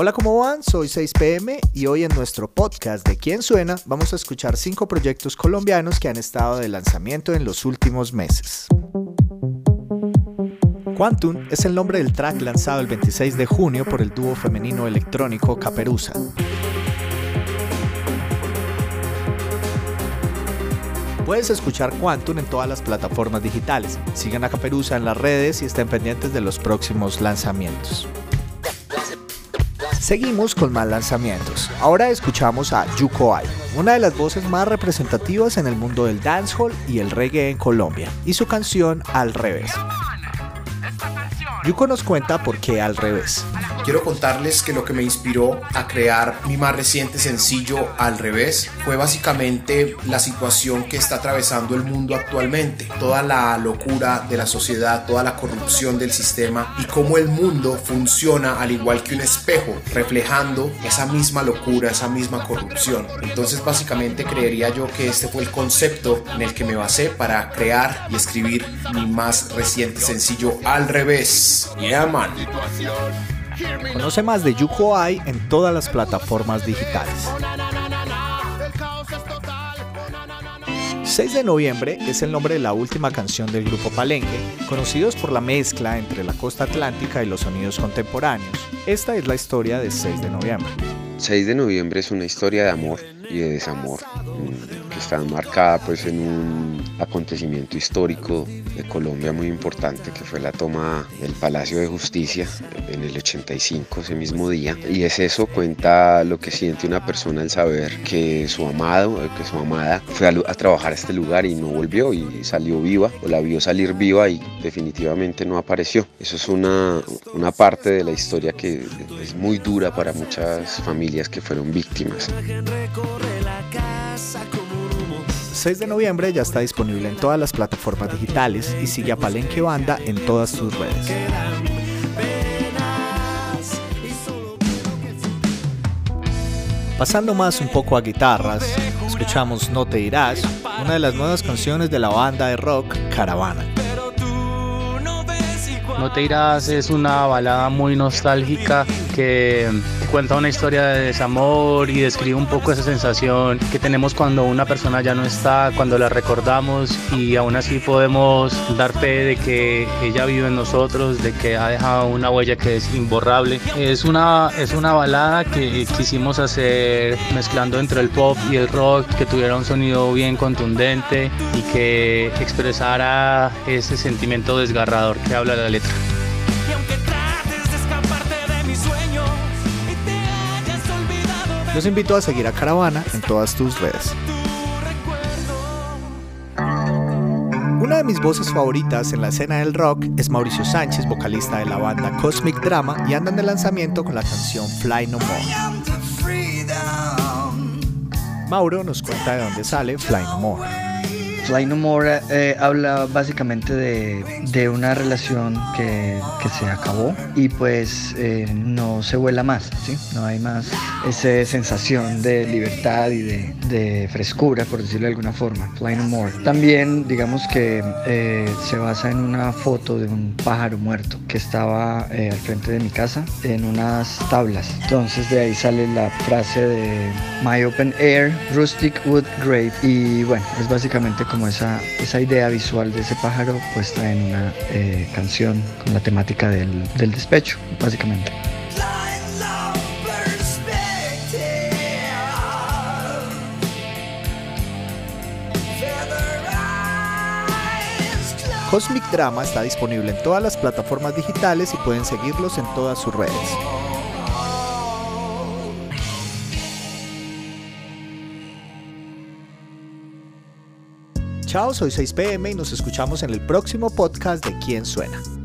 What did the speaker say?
Hola, ¿cómo van? Soy 6pm y hoy en nuestro podcast de Quién Suena vamos a escuchar cinco proyectos colombianos que han estado de lanzamiento en los últimos meses. Quantum es el nombre del track lanzado el 26 de junio por el dúo femenino electrónico Caperuza. Puedes escuchar Quantum en todas las plataformas digitales. Sigan a Caperuza en las redes y estén pendientes de los próximos lanzamientos. Seguimos con más lanzamientos. Ahora escuchamos a Yuko Ai, una de las voces más representativas en el mundo del dancehall y el reggae en Colombia, y su canción Al revés. Yuko nos cuenta por qué al revés. Quiero contarles que lo que me inspiró a crear mi más reciente sencillo Al revés fue básicamente la situación que está atravesando el mundo actualmente, toda la locura de la sociedad, toda la corrupción del sistema y cómo el mundo funciona al igual que un espejo, reflejando esa misma locura, esa misma corrupción. Entonces básicamente creería yo que este fue el concepto en el que me basé para crear y escribir mi más reciente sencillo Al revés. Yeah man. Conoce más de Yuko Ai en todas las plataformas digitales. 6 de noviembre es el nombre de la última canción del grupo Palenque, conocidos por la mezcla entre la costa atlántica y los sonidos contemporáneos. Esta es la historia de 6 de noviembre. 6 de noviembre es una historia de amor y de desamor mm, que está marcada pues en un acontecimiento histórico de Colombia muy importante que fue la toma del Palacio de Justicia en el 85 ese mismo día. Y es eso cuenta lo que siente una persona al saber que su amado que su amada fue a, a trabajar a este lugar y no volvió y salió viva o la vio salir viva y definitivamente no apareció. Eso es una, una parte de la historia que es muy dura para muchas familias que fueron víctimas 6 de noviembre ya está disponible en todas las plataformas digitales y sigue a Palenque Banda en todas sus redes. Pasando más un poco a guitarras, escuchamos No te irás, una de las nuevas canciones de la banda de rock Caravana. No te irás es una balada muy nostálgica que cuenta una historia de desamor y describe un poco esa sensación que tenemos cuando una persona ya no está, cuando la recordamos y aún así podemos dar fe de que ella vive en nosotros, de que ha dejado una huella que es imborrable. Es una, es una balada que quisimos hacer mezclando entre el pop y el rock, que tuviera un sonido bien contundente y que expresara ese sentimiento desgarrador que habla la letra. Los invito a seguir a Caravana en todas tus redes. Una de mis voces favoritas en la escena del rock es Mauricio Sánchez, vocalista de la banda Cosmic Drama, y andan de lanzamiento con la canción Fly No More. Mauro nos cuenta de dónde sale Fly No More. Fly No More eh, habla básicamente de, una relación que, se acabó y pues eh, no se vuela más, ¿sí? No hay más esa sensación de libertad y de, frescura, por decirlo de alguna forma. Fly No More. También, digamos que eh, se basa en una foto de un pájaro muerto que estaba al frente de mi casa en unas tablas. Entonces de ahí sale la frase de My Open Air, Rustic Wood Grave. Y bueno, es básicamente esa, esa idea visual de ese pájaro puesta en una eh, canción con la temática del, del despecho, básicamente. Cosmic Drama está disponible en todas las plataformas digitales y pueden seguirlos en todas sus redes. Chao, soy 6pm y nos escuchamos en el próximo podcast de Quién Suena.